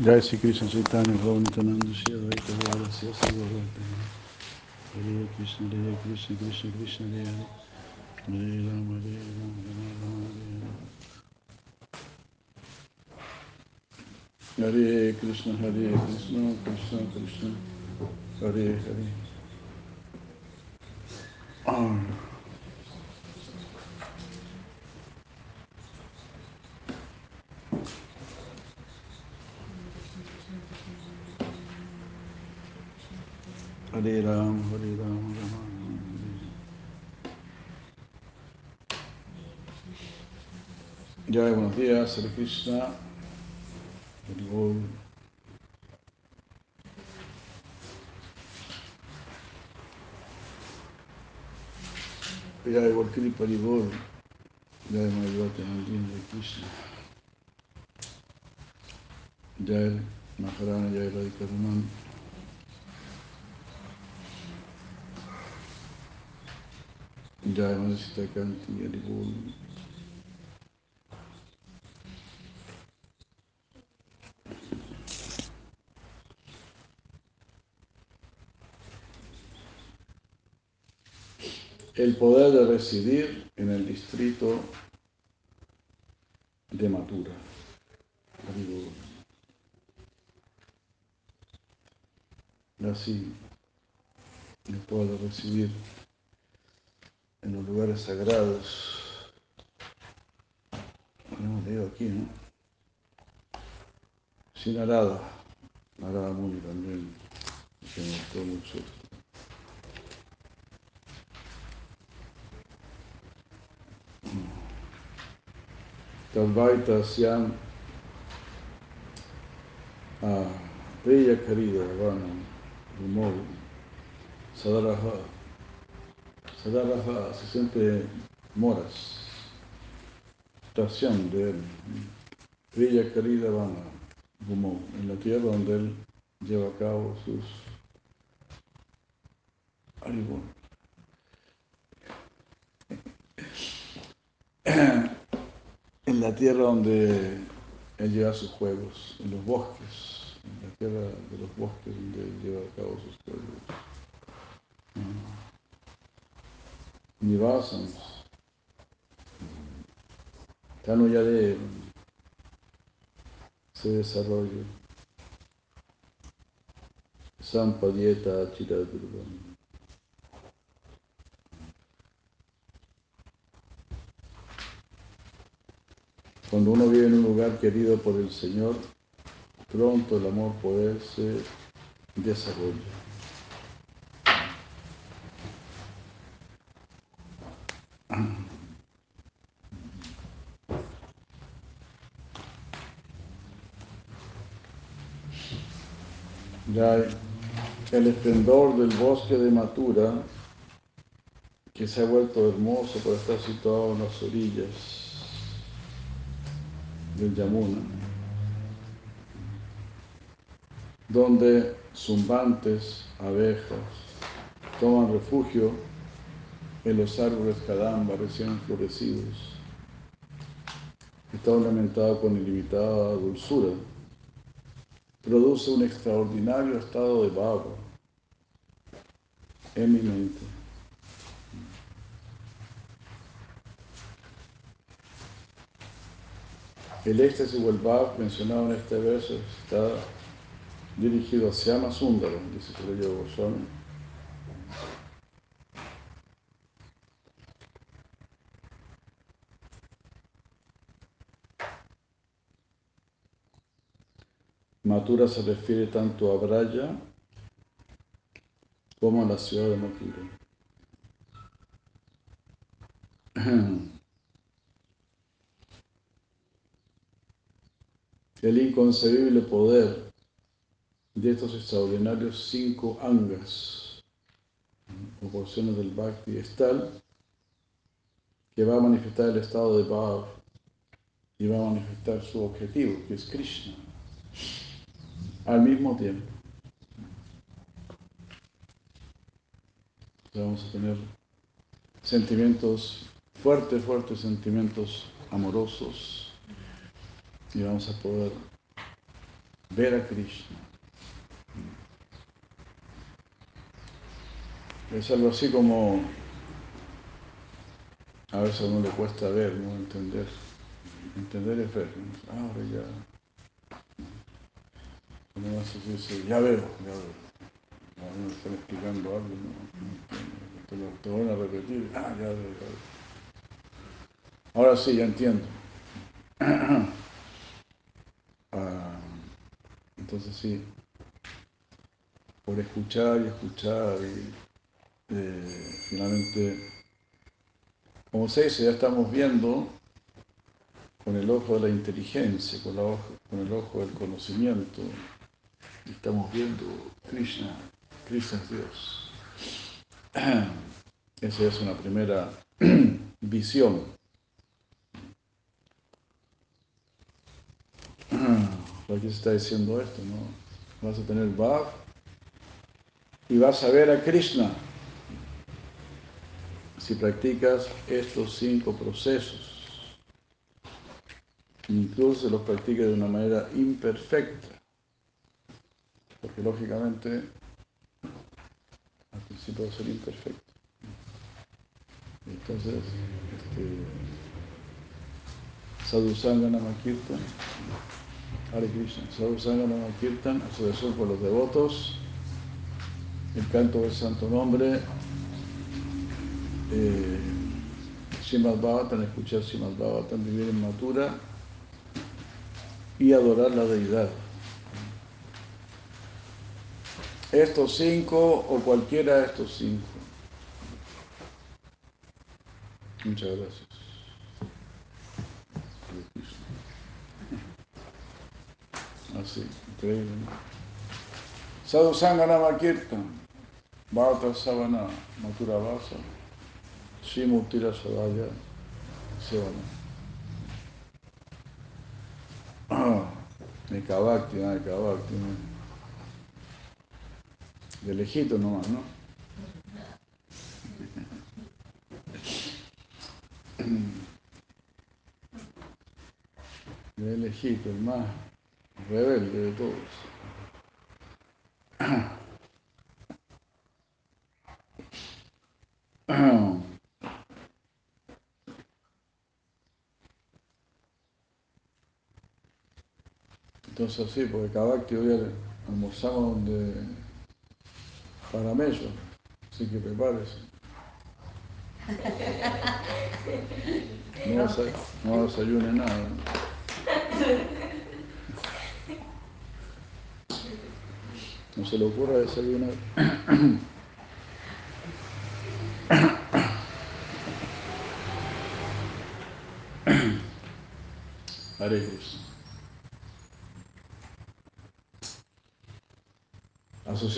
Jai Sri Krishna Chaitanya Bhavanitananda Shri Advaita Bharasya Sarvabhaita Hare Krishna Hare Krishna. Krishna Krishna Hare Hare. Hare Rama Hare Rama Rama Hare Hare Hare Krishna Hare Krishna Krishna Krishna Hare Hare. Ah. Hare Ram, Hare Ram, Ram Ram, Hare Hare. Jai, buenos días, Hare Krishna. Hare Bol. Jai, Volkiri Paribol. Jai, Mayavati Nandini Hare Krishna. Jai, Maharana, Jai Manasita Kanti Adibol. El poder de residir en el distrito de Matura. Así, el poder de residir en los lugares sagrados. Hemos leído aquí, ¿no? Sin Narada, Narada Muni también, que me gustó mucho. Tadvaita Siam a Priya Karida Vana Vimol Sadaraha Sadaraja se siente moras, estación de él, Priya Karida Vana Vimol, en la tierra donde él lleva a cabo sus algo. En la tierra donde él lleva sus juegos, en los bosques, en la tierra de los bosques donde él lleva a cabo sus juegos. Nivasans, Tanuyade se desarrolla. Sampadieta Chiradurvam. Cuando uno vive en un lugar querido por el Señor, pronto el amor poder se desarrolla. El esplendor del bosque de Matura, que se ha vuelto hermoso por estar situado en las orillas del Yamuna, donde zumbantes, abejas, toman refugio en los árboles cadamba recién florecidos. Está ornamentado con ilimitada dulzura. Produce un extraordinario estado de baba, eminente. El éxtasis o el bhav mencionado en este verso está dirigido a Syama dice Surya Goswami. Se refiere tanto a Braya como a la ciudad de Mathura. el inconcebible poder de estos extraordinarios cinco angas o porciones del Bhakti es tal que va a manifestar el estado de Bhav y va a manifestar su objetivo, que es Krishna, al mismo tiempo. Vamos a tener sentimientos fuertes, fuertes sentimientos amorosos y vamos a poder ver a Krishna. Es algo así como a veces a uno le cuesta ver, no entender. Entender es ver. Ahora ya. Uno hace dice, ya veo, ya veo. A uno está explicando algo, no, te, lo, te van a repetir, ah, ya veo, ya veo. Ahora sí, ya entiendo. Ah, entonces sí, por escuchar y escuchar y eh, finalmente como se dice, ya estamos viendo con el ojo de la inteligencia, con el ojo del conocimiento, estamos viendo Krishna, Krishna es Dios. Esa es una primera visión. ¿Por qué se está diciendo esto? No? Vas a tener Bhav y vas a ver a Krishna si practicas estos cinco procesos, incluso los practicas de una manera imperfecta, lógicamente al principio a ser imperfecto. Entonces, este, Sadhu Namakirtan, Hare Krishna, Sadhu asociación con los devotos, el canto del santo nombre, eh, Srimad Bhavatan, escuchar Srimad Bhavatan, vivir en Matura y adorar la deidad. Estos cinco o cualquiera de estos cinco. Muchas gracias. Así, increíble. Sadhu Sangha Kirtan, Bhavata Savana, Matura Vasa. Srimurtira Sadaya Sevana. Ah, de Kavakti, ¿no? De lejito nomás, ¿no? De lejito, el más rebelde de todos. Entonces sí, porque cada hoy almorzamos donde para mello, así que prepárese. No, no desayune nada. No se le ocurra desayunar. Hare Krishna.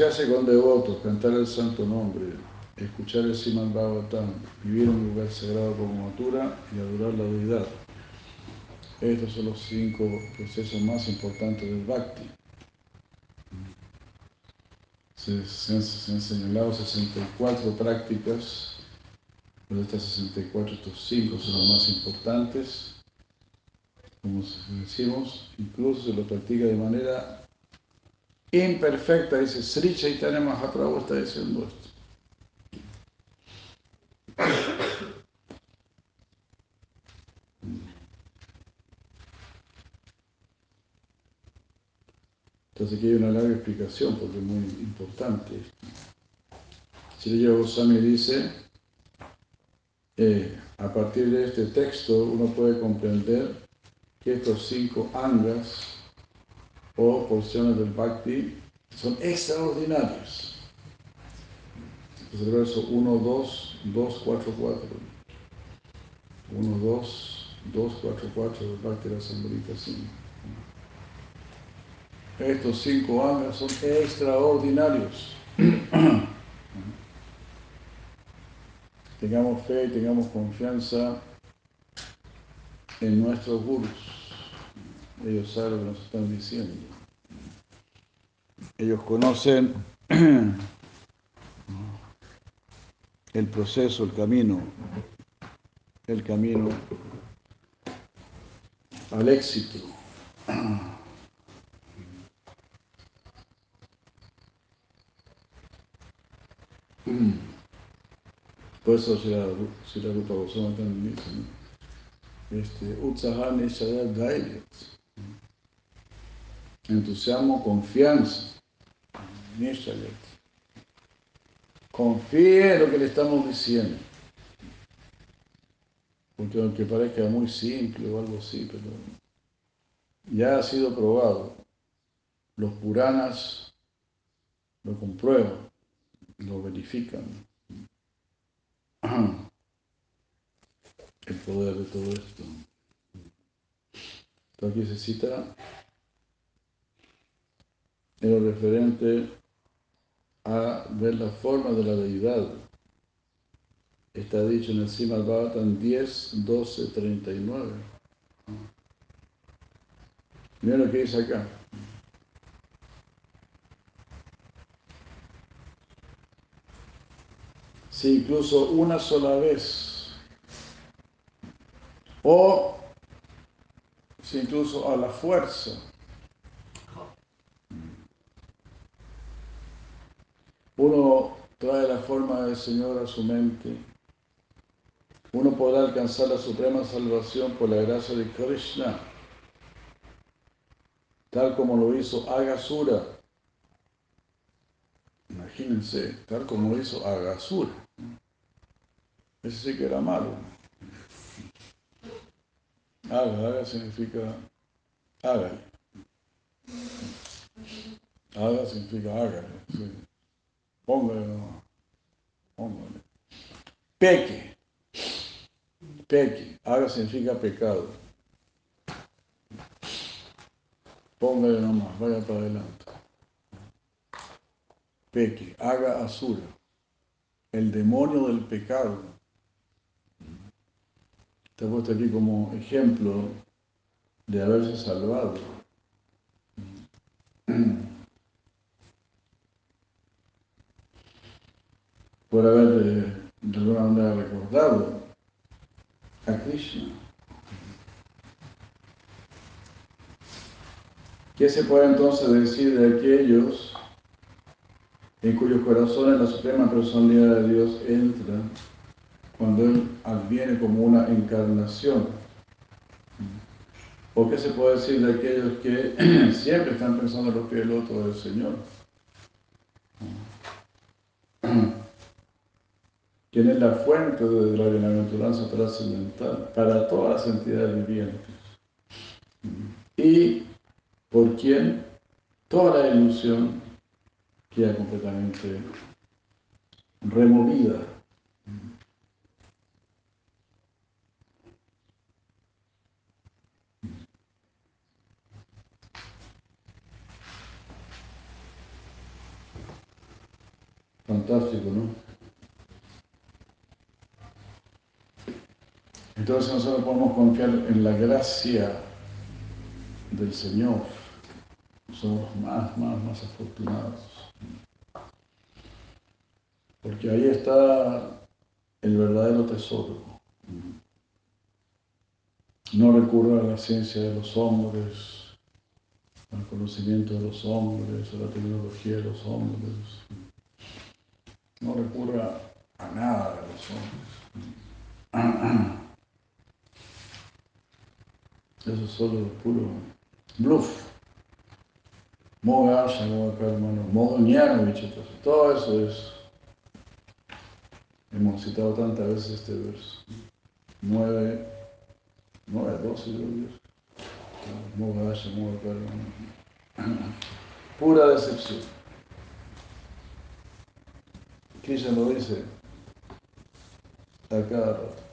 Asociarse con devotos, cantar el santo nombre, escuchar el Siman Bhagavatam, vivir en un lugar sagrado como Matura y adorar la deidad. Estos son los cinco procesos más importantes del Bhakti. Se, han señalado 64 prácticas, pero estas 64, estos cinco son los más importantes. Como decimos, incluso se lo practica de manera imperfecta, dice Sri Chaitanya Mahaprabhu está diciendo esto. Entonces aquí hay una larga explicación porque es muy importante. Sri Goswami dice, eh, a partir de este texto uno puede comprender que estos cinco angas o porciones del Bhakti son extraordinarias. Es el verso 1, 2, 2, 4, 4. 1, 2, 2, 4, 4 del Bhakti Rasamrita 5. estos cinco angas son extraordinarios. tengamos fe y tengamos confianza en nuestros gurus. Ellos saben lo que nos están diciendo. Ellos conocen el proceso, el camino, el camino al éxito. Por eso si la, si la Rupa también dice, ¿no? Este, Utsahane Entusiasmo, confianza. Confíe en lo que le estamos diciendo. Porque aunque parezca muy simple o algo así, pero ya ha sido probado. Los Puranas lo comprueban, lo verifican. El poder de todo esto. Entonces aquí se cita en lo referente a ver la forma de la deidad. Está dicho en el Srimad Bhavatan 10, 12, 39. Mira lo que dice acá. Si incluso una sola vez, o si incluso a la fuerza, uno trae la forma del Señor a su mente, uno podrá alcanzar la suprema salvación por la gracia de Krishna, tal como lo hizo Agasura. Imagínense, tal como lo hizo Agasura. Ese sí que era malo. Aga, aga significa hágale. Aga significa hágale. Sí. Póngale no. Póngale. Peque. Peque. Haga significa pecado. Póngale nomás, vaya para adelante. Peque. Haga asura. El demonio del pecado. Te he puesto aquí como ejemplo de haberse salvado por haber de, de alguna manera recordado a Krishna. ¿Qué se puede entonces decir de aquellos en cuyos corazones la Suprema Personalidad de Dios entra cuando Él adviene como una encarnación? ¿O qué se puede decir de aquellos que siempre están pensando en los pies del otro del Señor? Quien es la fuente de la bienaventuranza trascendental para todas las entidades vivientes. Y por quien toda la ilusión queda completamente removida. Fantástico, ¿no? Entonces nosotros podemos confiar en la gracia del Señor. Somos más, más, más afortunados. Porque ahí está el verdadero tesoro. No recurra a la ciencia de los hombres, al conocimiento de los hombres, a la tecnología de los hombres. No recurra a nada de los hombres. Eso es solo puro bluff. Moga, Shamoga, hermano, Mogoñano, todo eso es. Hemos citado tantas veces este verso. Nueve, nueve, doce, Dios. Moga, Shamoga, hermano. Pura decepción. Krishna lo dice a cada rato.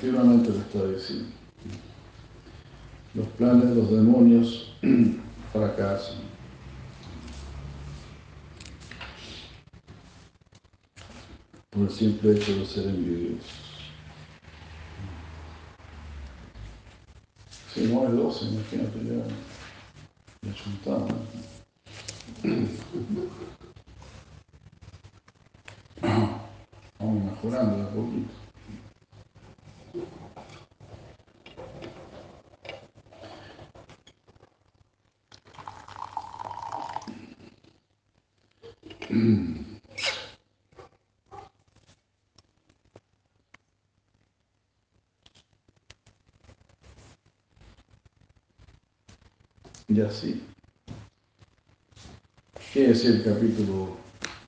Continuamente lo está diciendo. Los planes de los demonios fracasan. Por el simple hecho de ser envidiosos. Si no es 12, imagínate ya, ya chuntamos. Vamos mejorando de a poquito. Y así. ¿Qué es el capítulo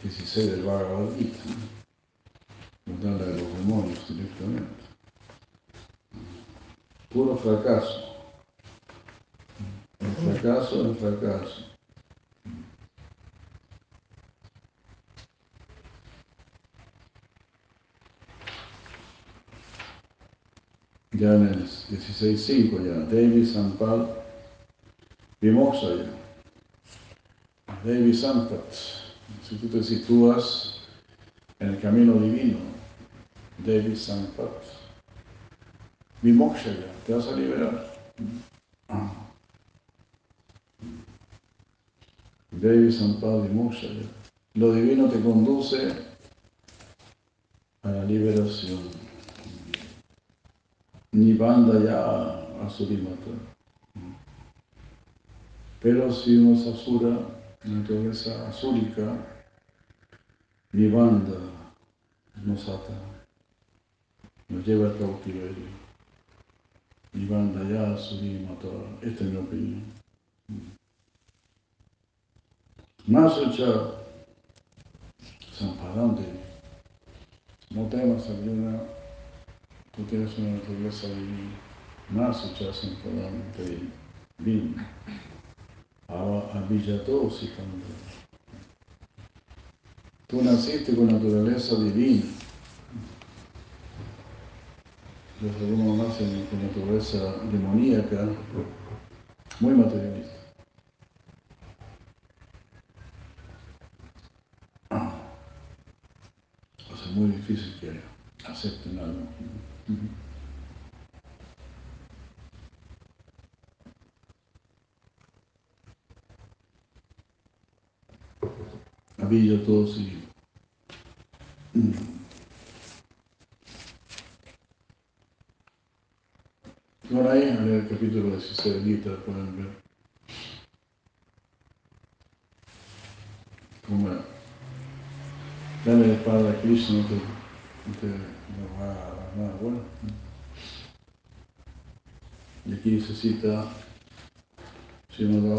16 del Bhagavad Gita? Nos habla los demonios directamente. Puro fracaso. El fracaso, el fracaso. Ya en el 16.5 ya, Devi Sampal Vimoksaya, Devi Sampat, si tú te sitúas en el camino divino, Devi Sampat, Vimokshaya, te vas a liberar. Devi Sampat Vimokshaya. Lo divino te conduce a la liberación. Nibanda ya a su pero si uno es asura, naturaleza azúrica, banda nos ata, nos lleva al cautiverio. banda ya mata. Esta es mi opinión. Más hecha Sampadante, no temas tú tienes una naturaleza divina. Más hecha Sampadante, bien y también. Tú naciste con naturaleza divina. Los algunos nacen con naturaleza demoníaca, muy materialista. O sea, muy difícil que acepten algo. Villa todos y Bueno, ahí en el capítulo 16 de Gita pueden ver. Cómo darle la espada a Krishna no te, no va a dar nada bueno. Y aquí se cita Srimad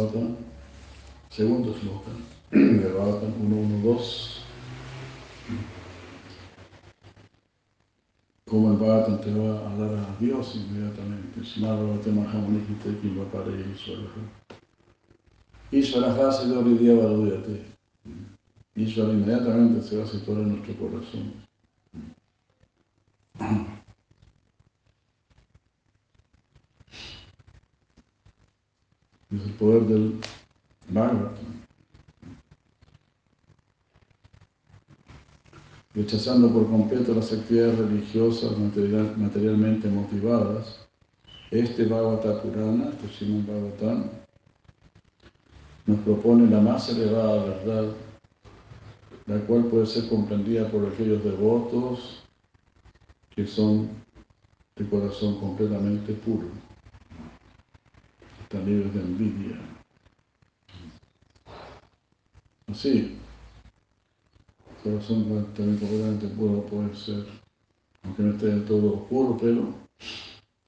segundo sloka de Bhagavatam 112. Como el Bhagavatam te va a dar a Dios inmediatamente. Srimad Bhagavatam Mahamanihite Kimbapare Ishvaraha. Ishvaraha se lo día Valudhyate. Ishvara inmediatamente se va a situar en nuestro corazón. Poder del Bhagavatam. rechazando por completo las actividades religiosas materialmente motivadas, este Bhagavata Purana, este Bhagavatam, nos propone la más elevada verdad, la cual puede ser comprendida por aquellos devotos que son de corazón completamente puro, están libres de envidia. Así, corazón también completamente puro puede ser, aunque no esté del todo oscuro, pero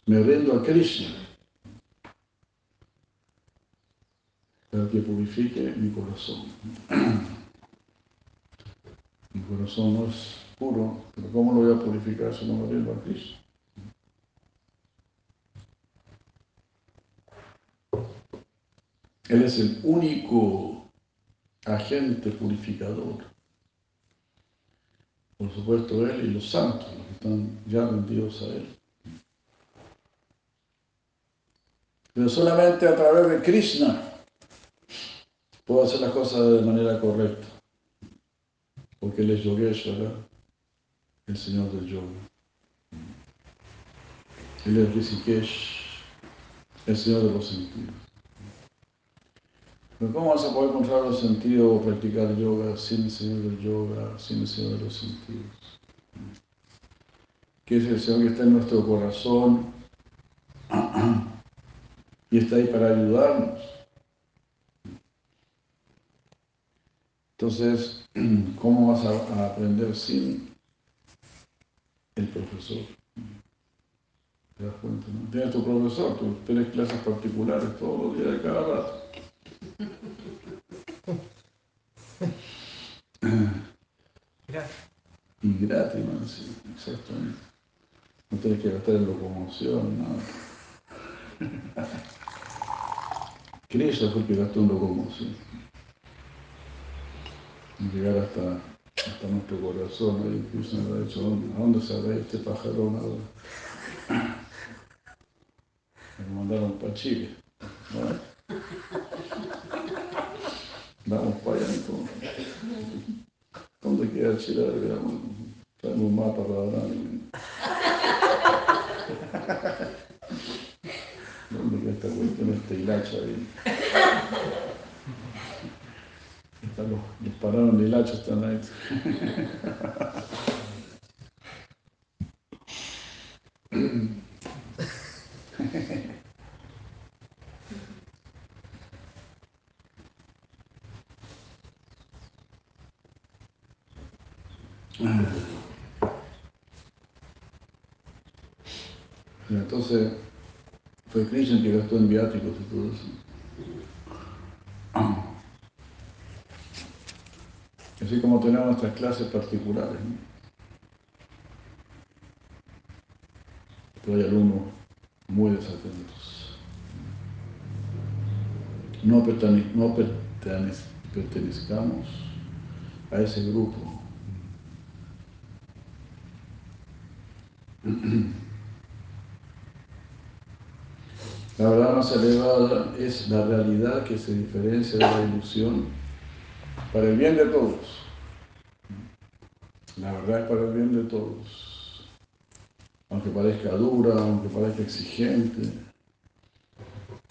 me rindo a Krishna para que purifique mi corazón. Mi corazón no es puro, pero ¿cómo lo voy a purificar si no me rindo a Krishna? Él es el único agente purificador. Por supuesto, Él y los santos, los que están ya rendidos a Él. Pero solamente a través de Krishna puedo hacer las cosas de manera correcta. Porque Él es Yogeshwara, el Señor del Yoga. Él es Rishikesh, el Señor de los sentidos. Pero ¿cómo vas a poder encontrar los sentidos o practicar yoga sin el señor del yoga, sin el señor de los sentidos? Que es el señor que está en nuestro corazón y está ahí para ayudarnos. Entonces, ¿cómo vas a, aprender sin el profesor? ¿Te das cuenta? No? Tienes tu profesor, tú tienes clases particulares todos los días de cada rato. Y gratis, man, sí, exactamente. No tienes que gastar en locomoción, nada. Krishna fue que gastó en locomoción. Llegar hasta, hasta nuestro corazón, ahí Krishna ha dicho, ¿a dónde se va este pajarón ahora? Me mandaron para Chile. Vamos para allá entonces. ¿Dónde queda Chile? Traemos un mapa para ahora. ¿Dónde queda esta cuestión, este hilacha ahí? Están los, los pararon de hilacha están ahí. Entonces, fue Krishna que gastó en viáticos y todo eso. Así como tenemos nuestras clases particulares. Pero hay alumnos muy desatentos. No, no pertenezcamos a ese grupo. La verdad más elevada es la realidad que se diferencia de la ilusión para el bien de todos. La verdad es para el bien de todos. Aunque parezca dura, aunque parezca exigente,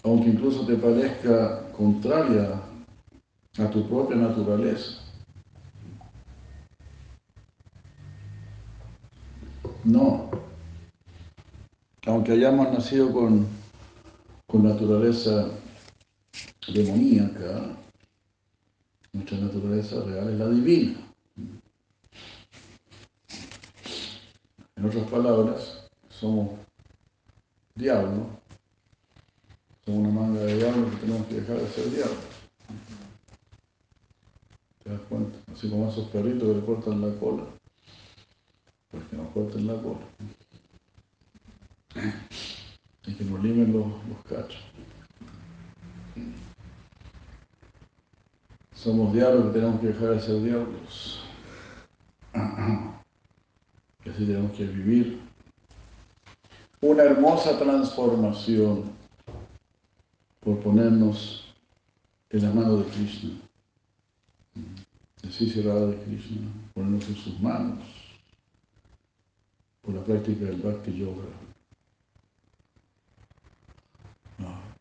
aunque incluso te parezca contraria a tu propia naturaleza. No. Aunque hayamos nacido con con naturaleza demoníaca, nuestra naturaleza real es la divina. En otras palabras, somos diablos, somos una manga de diablos que tenemos que dejar de ser diablos. ¿Te das cuenta? Así como esos perritos que le cortan la cola, pues que nos corten la cola y que nos limen los, cachos. Somos diablos que tenemos que dejar de ser diablos. Y así tenemos que vivir una hermosa transformación por ponernos en la mano de Krishna. Así será de Krishna, ponernos en sus manos por la práctica del Bhakti Yoga.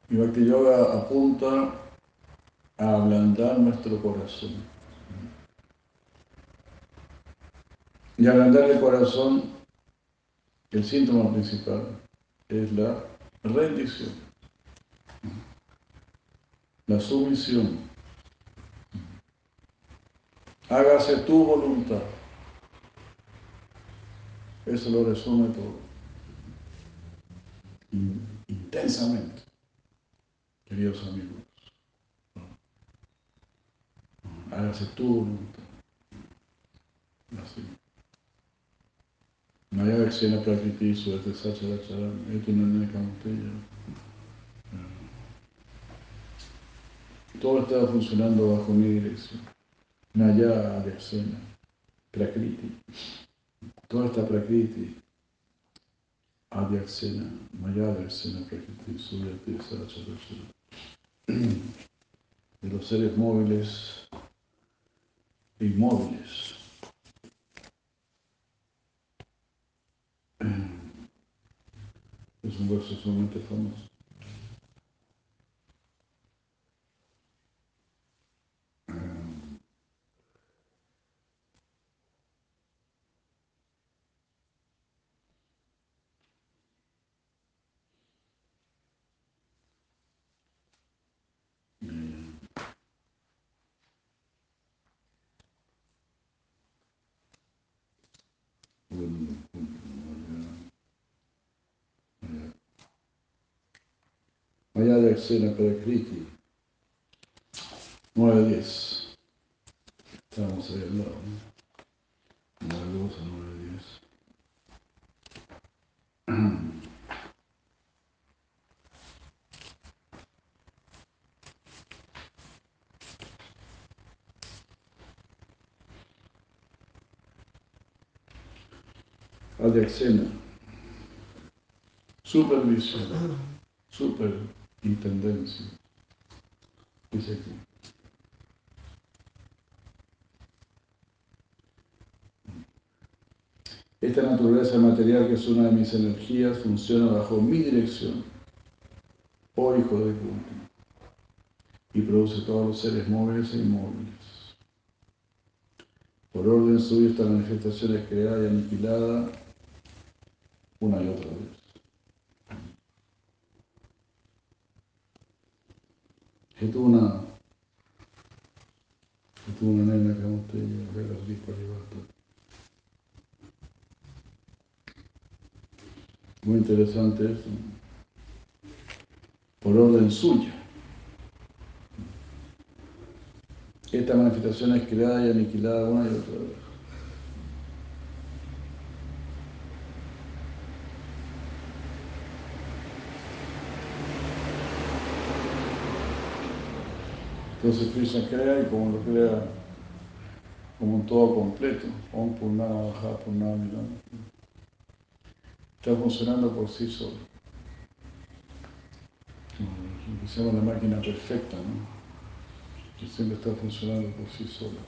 Y Bhakti Yoga apunta a ablandar nuestro corazón. Y ablandar el corazón, el síntoma principal es la rendición, la sumisión. Hágase tu voluntad. Eso lo resume todo. Intensamente queridos amigos. Hágase tu voluntad. Así. Maya Vaxena Prakriti Suerte Sacharacharam Etu Nane Kaunteya. Todo está funcionando bajo mi dirección. Naya Vaxena Prakriti. Toda esta Prakriti Adyaksena, Mayadyaksena, Prakriti, Sacharacha. De los seres móviles e inmóviles. Es un verso sumamente famoso. De Exena Prakriti, 9-10. Estamos ahí al lado, ¿no? 9-2 a 9-10. Adyaksena, supervisión, superintendencia, dice aquí. Esta naturaleza material, que es una de mis energías, funciona bajo mi dirección, oh hijo de Kunti, y produce todos los seres móviles e inmóviles. Por orden suyo, esta manifestación es creada y aniquilada una y otra vez. Que tuvo una, que tuvo una nena que usted ver las libertad. Muy interesante eso. Por orden suya. Esta manifestación es creada y aniquilada una y otra vez. Entonces Krishna crea y como lo crea como un todo completo, Om Purnana Baja Purnana está funcionando por sí solo. Lo que se llama la máquina perfecta, ¿no? que siempre está funcionando por sí sola.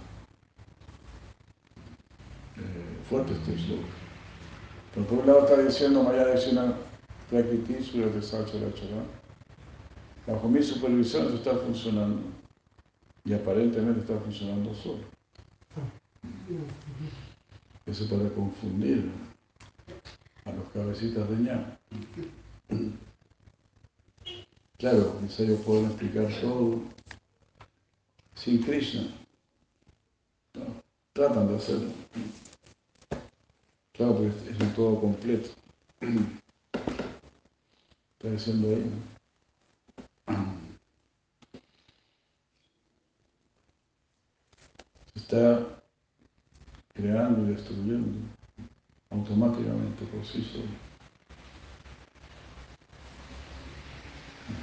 Eh, fuerte este slogan. Pero por un lado está diciendo Maya Deshina Prakriti Surya Sachara Bajo mi supervisión eso está funcionando y aparentemente está funcionando solo. Eso para confundir a los cabecitas de ña. Claro, ellos pueden explicar todo sin Krishna. tratan de hacerlo. Claro, porque es un todo completo. Está diciendo ahí, está creando y destruyendo automáticamente por sí solo.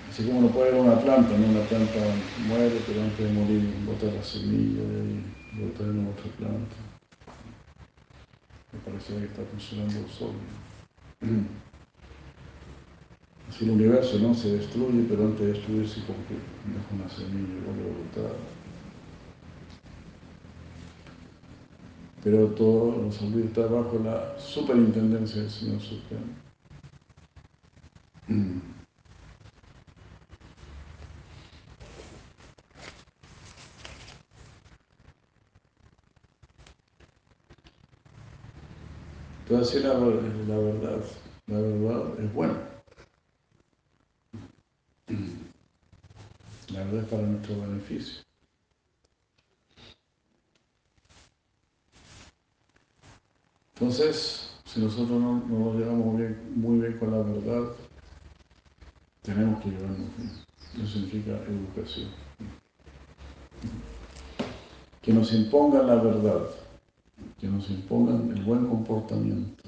Así como uno puede ver una planta, ¿no? Una planta muere, pero antes de morir bota la semilla y bota en otra planta. Me parece que está funcionando solo. Así el universo no se destruye, pero antes de destruirse como que deja una semilla y vuelve a botar. Pero todo, nos olvida, está bajo la superintendencia del Señor Supremo. Entonces la, la verdad, la verdad es buena. La verdad es para nuestro beneficio. Entonces, si nosotros no, nos llevamos muy bien con la verdad, tenemos que llevarnos bien. Eso significa educación. Que nos impongan la verdad, que nos impongan el buen comportamiento.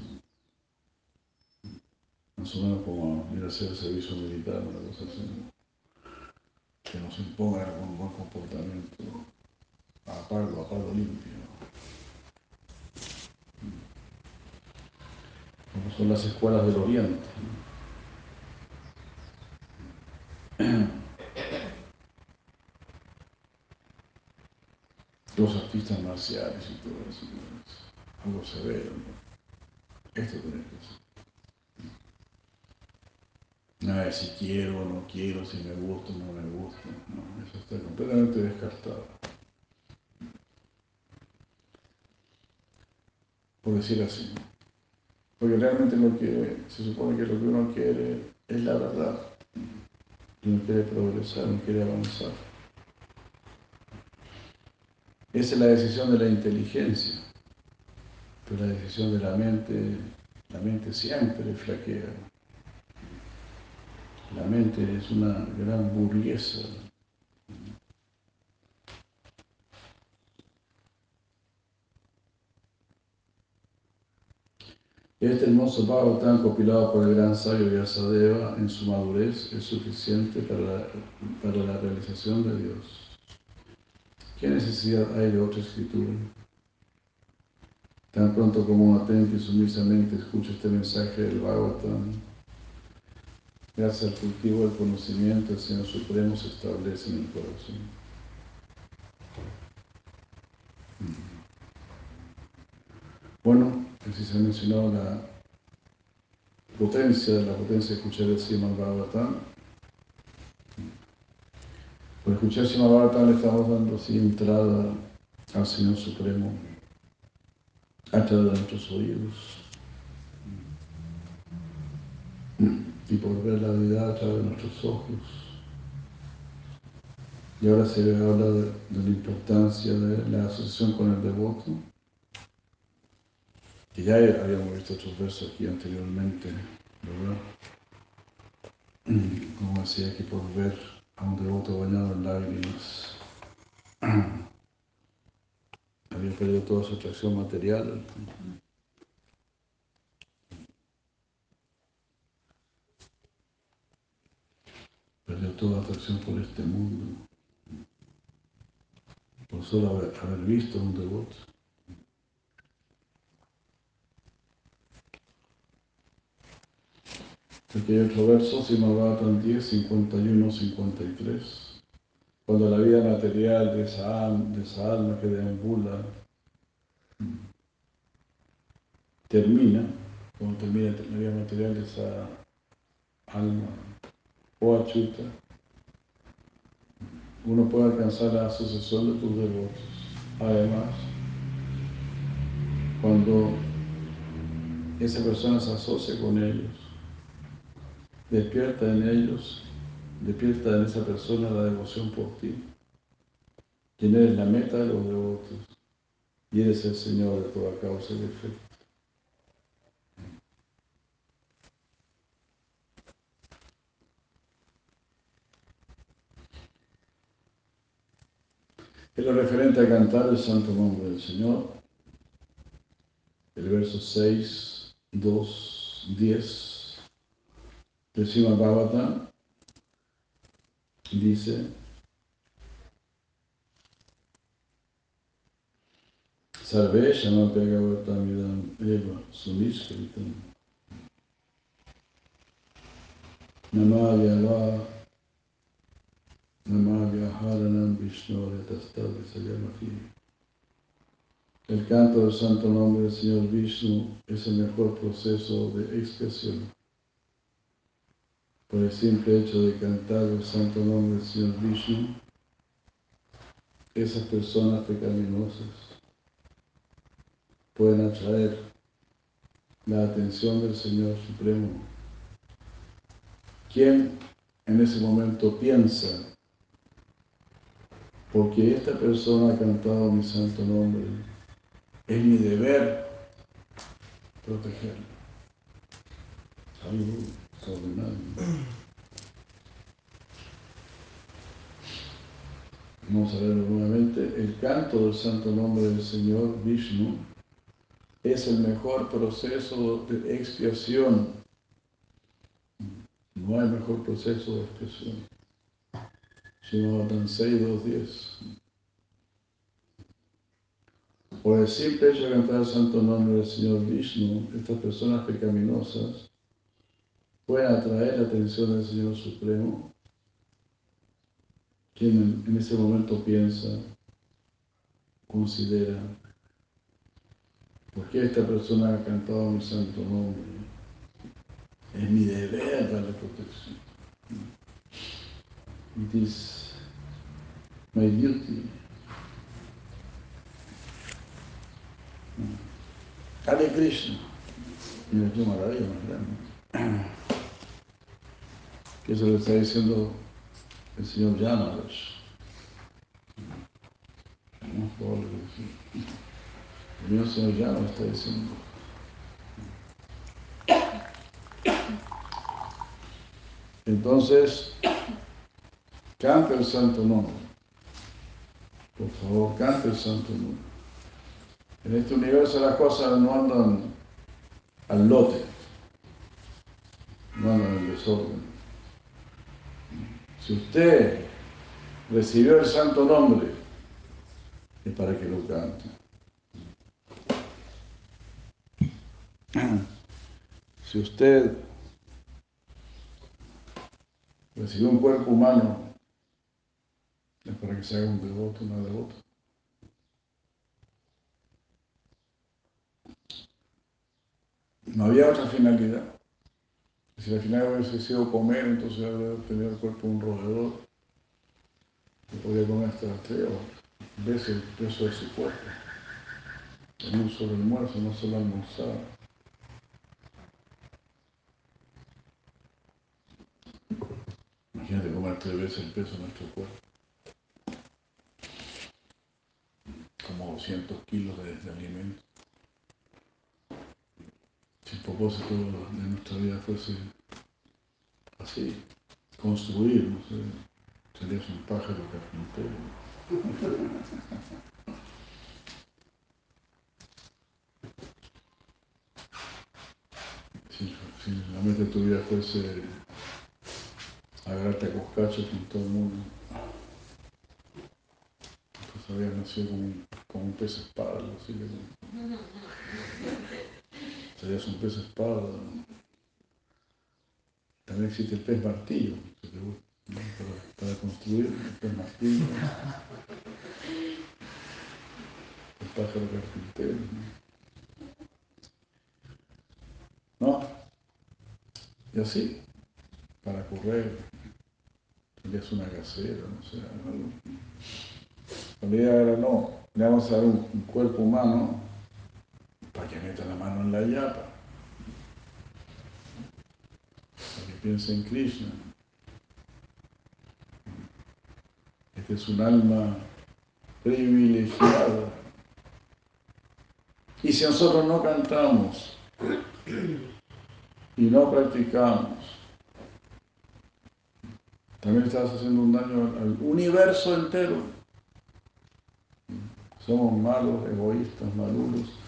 Más o menos como ir a hacer servicio militar, una cosa así. Que nos impongan el buen comportamiento a pago, a pago limpio. Son las escuelas del Oriente. Los artistas marciales y todo eso, algo severo. ¿no? Esto tiene que ser. Nada de si quiero o no quiero, si me gusta o no me gusta. No, eso está completamente descartado. Por decir así. Porque realmente lo que se supone que lo que uno quiere es la verdad. Uno quiere progresar, uno quiere avanzar. Esa es la decisión de la inteligencia. Pero la decisión de la mente, la mente siempre flaquea. La mente es una gran burguesa. Este hermoso Bhagavatam compilado por el gran sabio Vyasadeva en su madurez es suficiente para la, para la realización de Dios. ¿Qué necesidad hay de otra escritura? Tan pronto como uno atento y sumisamente escucha este mensaje del Bhagavatam, gracias al cultivo del conocimiento, el Señor Supremo se establece en el corazón. Bueno, así se ha mencionado la potencia, la potencia de escuchar el Srimad Bhagavatam. Por escuchar Srimad Bhagavatam le estamos dando así entrada al Señor Supremo a través de nuestros oídos y por ver la vida a través de nuestros ojos. Y ahora se habla de la importancia de la asociación con el devoto que ya habíamos visto otros versos aquí anteriormente, ¿verdad? Como decía que por ver a un devoto bañado en lágrimas, había perdido toda su atracción material. Perdió toda atracción por este mundo, por solo haber, haber visto a un devoto. Aquí hay otro verso, Simabhatan 10, 51, 53. Cuando la vida material de esa, de esa alma que deambula termina, cuando termina la vida material de esa alma o achuta, uno puede alcanzar la asociación de tus devotos. Además, cuando esa persona se asocia con ellos, despierta en ellos, despierta en esa persona la devoción por ti, quien eres la meta de los devotos y eres el Señor de toda causa y efecto. En lo referente a cantar el santo nombre del Señor, el verso 6, 2, 10 de Srimad Bhagavatam dice Sarve Shama Bhagavatam Idam Eva Suniskritam Namavyava Namavyaharanam Vishnu Retastad Sayamafi El canto del santo nombre del Señor Vishnu es el mejor proceso de expresión por el simple hecho de cantar el santo nombre del Señor Vishnu, esas personas pecaminosas pueden atraer la atención del Señor Supremo, quien en ese momento piensa, porque esta persona ha cantado mi santo nombre, es mi deber protegerlo. Salud Vamos a verlo nuevamente. El canto del santo nombre del Señor Vishnu es el mejor proceso de expiación. No hay mejor proceso de expiación. Sino tan 6, 2, 10. por el simple hecho de cantar el santo nombre del Señor Vishnu, estas personas pecaminosas pueden atraer la atención del Señor Supremo, quien en ese momento piensa, considera, ¿por qué esta persona ha cantado mi santo nombre? Es mi deber darle protección. It is my duty. Hare Krishna. Mira qué maravilla más. Que eso lo está diciendo el señor Yamadas. No por el mismo señor Yamadas está diciendo. Entonces, canta el santo nombre. Por favor, canta el santo nombre. En este universo las cosas no andan al lote, no andan en desorden. Si usted recibió el santo nombre, es para que lo cante. Si usted recibió un cuerpo humano, es para que se haga un devoto, una devota. No había otra finalidad. Si la finalidad hubiese sido comer, entonces habría tenido el cuerpo un roedor. Y podía comer hasta tres veces el peso de su cuerpo. En un solo almuerzo, no solo almorzar. Imagínate comer tres veces el peso de nuestro cuerpo. Como 200 kilos de, de alimento si el propósito de nuestra vida fuese así, construir, no sé, serías un pájaro carpintero. Si, si, la meta de tu vida fuese agarrarte a coscachos con todo el mundo, pues habrías nacido como un, como un pez espada, así que serías un pez espada. También existe el pez martillo, para, para, construir el pez martillo. El pájaro carpintero. ¿No? Y así, para correr, serías una casera, no sé, algo. La idea era no, le vamos a dar un cuerpo humano para que meta la mano en la yapa, para que piense en Krishna. Este es un alma privilegiada. Y si nosotros no cantamos y no practicamos, también estás haciendo un daño al universo entero. Somos malos, egoístas, malulos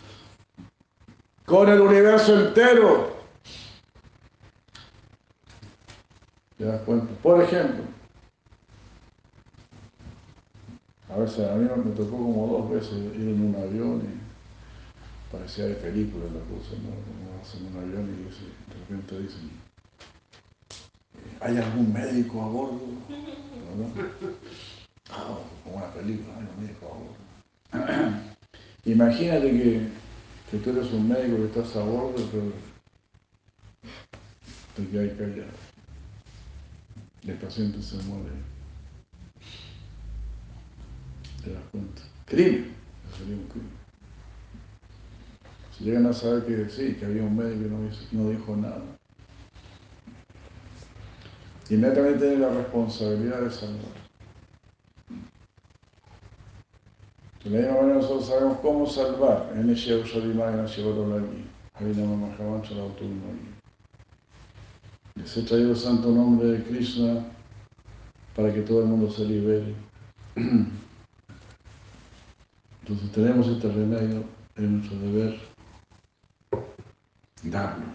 con el universo entero. ¿Te das cuenta? Por ejemplo, a veces a mí me tocó como dos veces ir en un avión y parecía de película la cosa, ¿no? Vas en un avión y de repente dicen, ¿hay algún médico a bordo? ¿No? Ah, como una película, hay un médico a bordo. Imagínate que que tú eres un médico que estás a bordo, pero te quedas callado. El paciente se muere. ¿Te das cuenta? Crimen. Sería un crimen. Si llegan a saber que sí, que había un médico que no, no dijo nada, inmediatamente tiene la responsabilidad de salvar. De la misma manera nosotros sabemos cómo salvar en ese Sharimaya Shivarolagi, Harinama Mahavancha Lautumagi. Les he traído el santo nombre de Krishna para que todo el mundo se libere. Entonces tenemos este remedio, es nuestro deber darlo.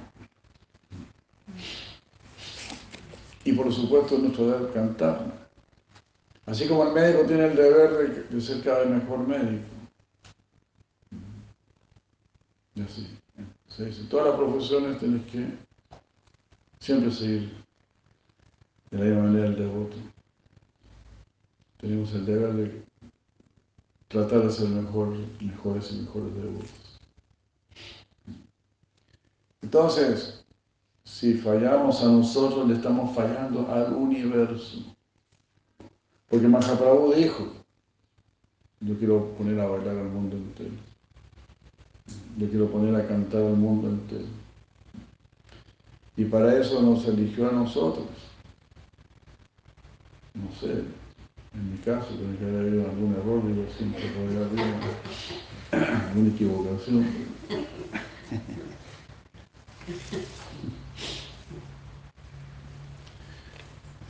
Y por supuesto es nuestro deber cantarlo. Así como el médico tiene el deber de, ser cada vez mejor médico. Y así. Se todas las profesiones tienes que siempre seguir de la misma manera el devoto. Tenemos el deber de tratar de ser mejor, mejores y mejores devotos. Entonces, si fallamos a nosotros, le estamos fallando al universo. Porque Mahaprabhu dijo, yo quiero poner a bailar al mundo entero. Yo quiero poner a cantar al mundo entero. Y para eso nos eligió a nosotros. No sé, en mi caso, tiene que haber habido algún error, digo, siempre podría haber alguna equivocación.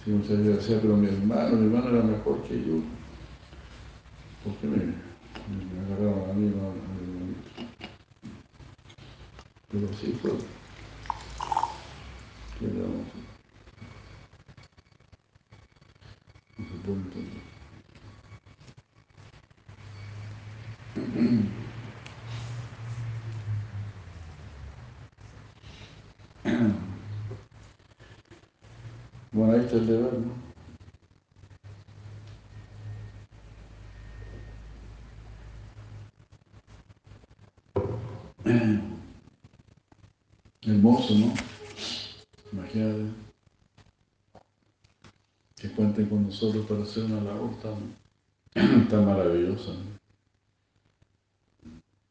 Sí, muchas veces decía, pero mi hermano, mi hermano era mejor que yo. ¿Por qué me, me, agarraron a mí, a mi hermanito? Pero así fue. ¿Qué le vamos No se puede entender. Bueno, ahí está el deber, ¿no? Hermoso, ¿no? Imagínate que cuenten con nosotros para hacer una labor tan, tan maravillosa, ¿no?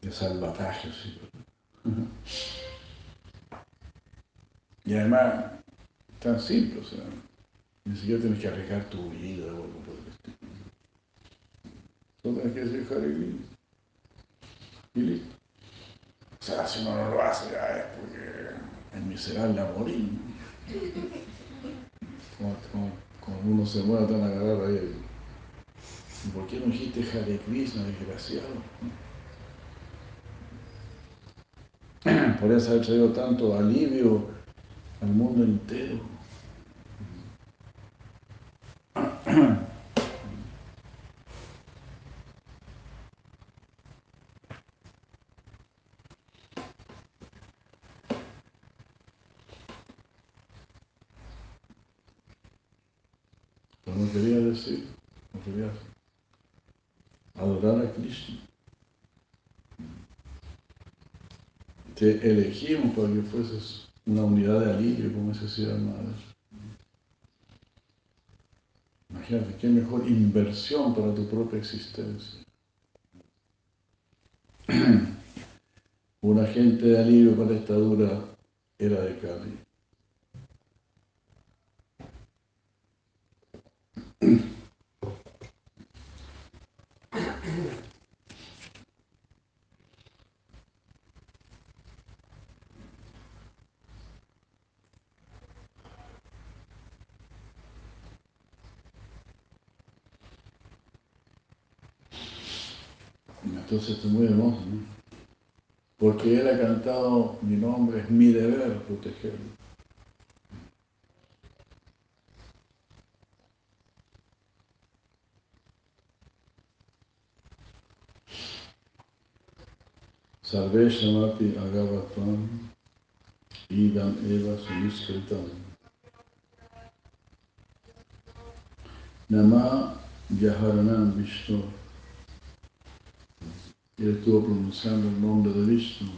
de salvataje, sí. Y además, tan simple, o sea, ni siquiera tienes que arriesgar tu vida o algo por el estilo. Solo tienes que decir Hare y listo. O sea, si uno no lo hace, ya es porque es miserable a morir. Como, uno se muere tan agarrado ahí. ¿Y por qué no dijiste Hare Krishna, desgraciado? Podrías haber traído tanto alivio al mundo entero. no quería decir, no quería adorar a Cristo. Te elegimos para que fueses una unidad de alivio, como se decía madre. Qué mejor inversión para tu propia existencia. Un agente de alivio para esta dura era de Cali. Entonces esto es muy hermoso, ¿no? Porque él ha cantado mi nombre, es mi deber protegerlo. Sarveshamati Agavatam Idam Eva Sumiskritam Nama Yaharanam Vishnu y estuvo pronunciando el nombre de Vishnu.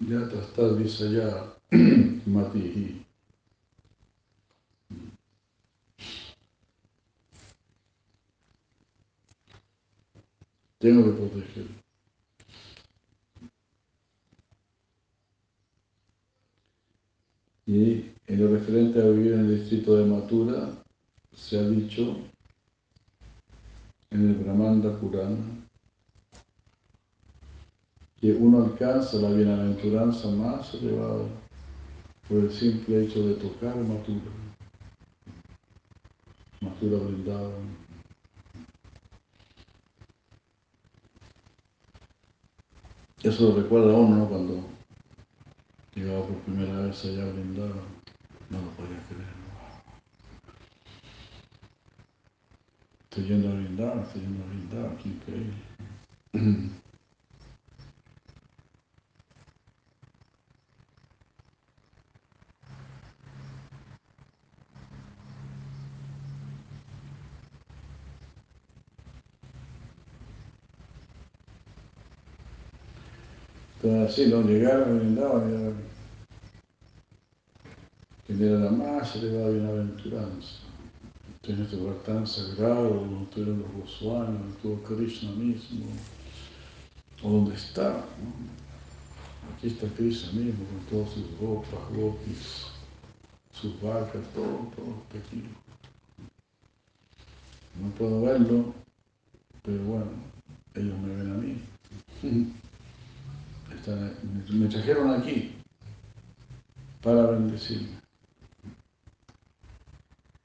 Ya, está Visaya Matihi. Tengo que protegerlo. Y en lo referente a vivir en el distrito de Matura, se ha dicho en el Brahmanda Purana que uno alcanza la bienaventuranza más elevada por el simple hecho de tocar Matura. Matura brindada. Eso lo recuerda uno cuando llegaba por primera vez allá a brindar, no lo podía creer. Estoy yendo a brindar, estoy yendo a brindar, qué increíble. Entonces así, no llegaron, brindaban, quien era la más elevada bienaventuranza. En este lugar tan sagrado, donde estuvieron los Goswami, donde estuvo Krishna mismo, o donde está. Aquí está Krishna mismo, con todas sus gopas, gopis, sus vacas, todo, todo está aquí. No puedo verlo, pero bueno, ellos me ven a mí. me trajeron aquí para bendecirme.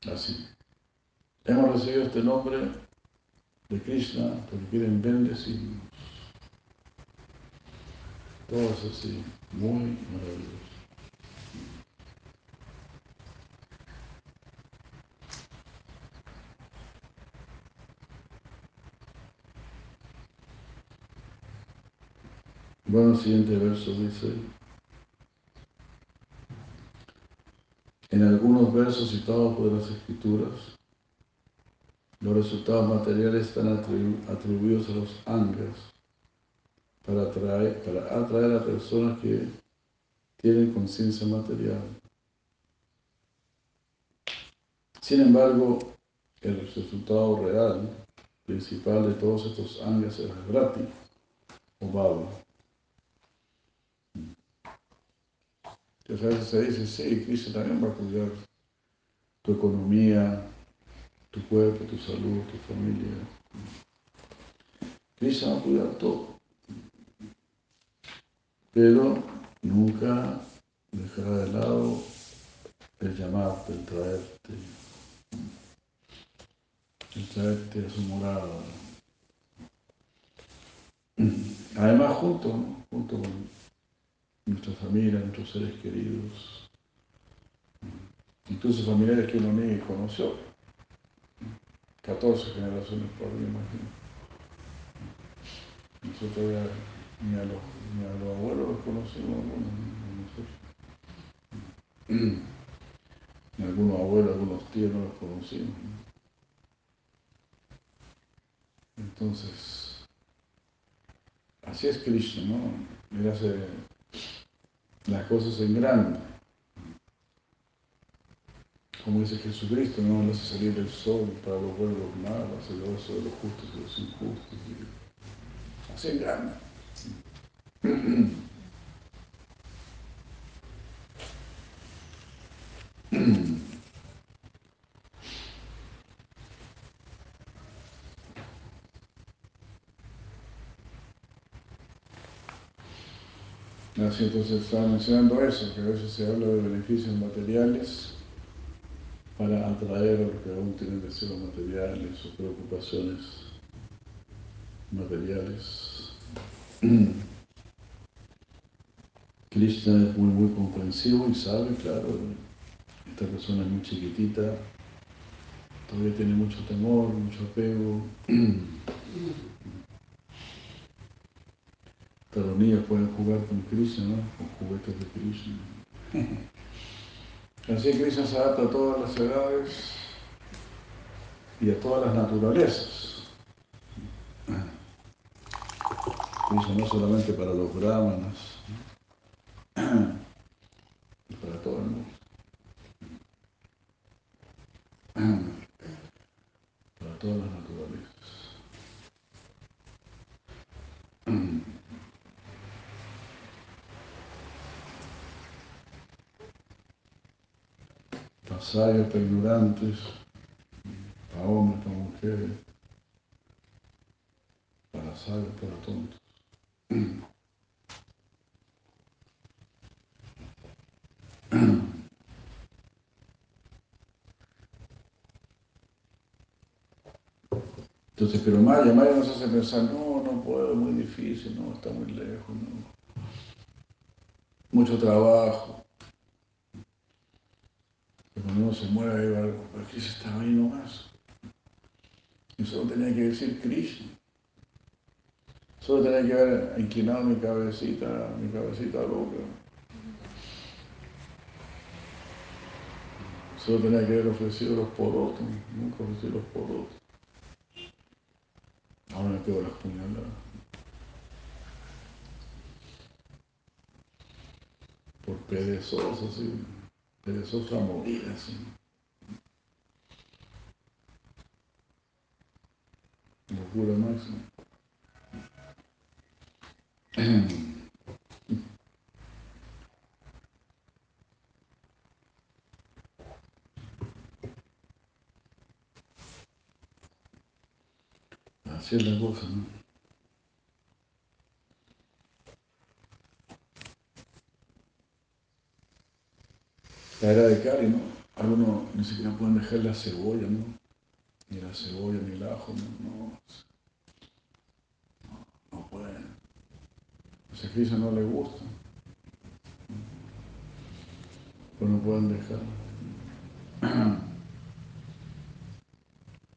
Así. Hemos recibido este nombre de Krishna porque quieren bendecirnos. Todo es así, muy maravilloso. Bueno, el siguiente verso dice, en algunos versos citados por las escrituras, los resultados materiales están atribuidos a los angas para atraer, a personas que tienen conciencia material. Sin embargo, el resultado real, principal de todos estos angas es el o baba. Entonces a veces se dice, sí, Cristo también va a tu economía, tu cuerpo, tu salud, tu familia. Cristo va a cuidar todo. Pero nunca dejará de lado el llamarte, el traerte, el traerte a su morada. Además, junto, ¿no? junto con nuestra familia, nuestros seres queridos, incluso familiares que uno ni conoció. 14 generaciones por mí, imagino. Nosotros ya ni a los, ni a los abuelos los conocimos, algunos, nosotros. Ni algunos abuelos, algunos tíos no los conocimos. Entonces, así es Krishna, ¿no? Él hace las cosas en grande. Como dice Jesucristo, no hace salir el sol para los buenos y los malos, el oso de los justos y los injustos. Así en grande. Así entonces estaba mencionando eso, que a veces se habla de beneficios materiales para atraer a los que aún tienen deseos materiales o preocupaciones materiales. Krishna es muy, muy comprensivo y sabe, claro, esta persona es muy chiquitita, todavía tiene mucho temor, mucho apego. Pero los niños pueden jugar con Krishna, ¿no? Con juguetes de Krishna. Así Krishna se adapta a todas las edades y a todas las naturalezas. Krishna no solamente para los brahmanas, para todo el mundo. Para todas las naturalezas. Sabios para para hombres, para mujeres, para sabios, para tontos. Entonces, pero Maya, Maya nos hace pensar, no, no puedo, es muy difícil, no, está muy lejos, no. Mucho trabajo cuando se mueve, aquí se está ahí nomás. Y solo tenía que decir Krishna. Solo tenía que haber inclinado mi cabecita, mi cabecita loca. Solo tenía que haber ofrecido los porotos, nunca ofrecí los porotos. Ahora me pego las puñaladas. Por perezoso, así. Perezoso a morir, así. Locura máxima. Así es la cosa, ¿no? La era de Cari, ¿no? Algunos ni siquiera pueden dejar la cebolla, ¿no? Ni la cebolla, ni el ajo, ¿no? No, no, pueden. A ese no le gusta. Pues no pueden dejar.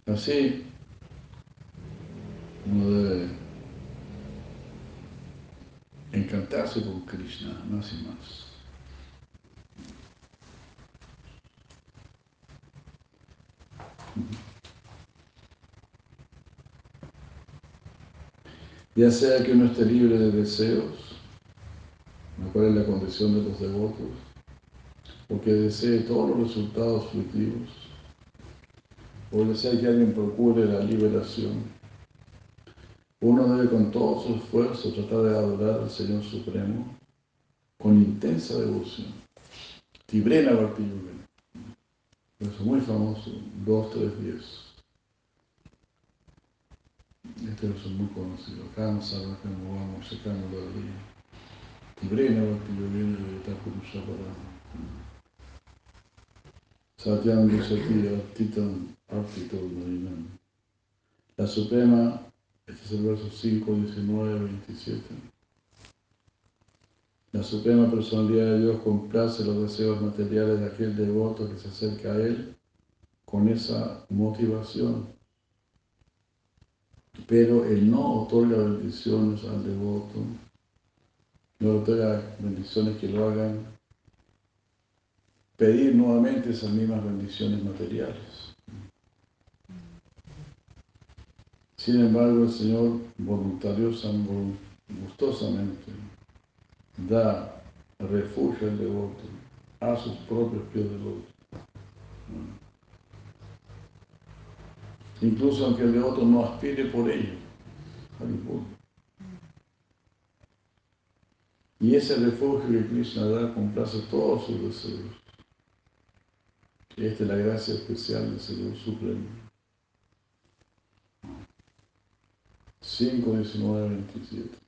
Así, uno debe encantarse con Krishna, más y más. Ya sea que uno esté libre de deseos, lo cual es la condición de los devotos, o que desee todos los resultados fruitivos, o desea que alguien procure la liberación, uno debe con todo su esfuerzo tratar de adorar al Señor Supremo con intensa devoción. Tibrena Bhakti Eso es muy famoso, 2, 3, 10. Este verso es muy conocido. Kansa, Rakam, Vamos, Sekano, Dadri. Tibrena Bhakti Yogena, Veta Satyam Satyam Dusati, Artitam, Artitam, Marinam. La Suprema este es el verso 5, 19, 27. La Suprema Personalidad de Dios complace los deseos materiales de aquel devoto que se acerca a Él con esa motivación. Pero Él no otorga bendiciones al devoto, no otorga bendiciones que lo hagan pedir nuevamente esas mismas bendiciones materiales. Sin embargo, el Señor voluntariosamente, gustosamente, da refugio al devoto a sus propios pies de loto. Incluso aunque el devoto no aspire por ello. Y ese refugio que Krishna da complace todos sus deseos. Esta es la gracia especial del Señor Supremo. 5, 19, 27.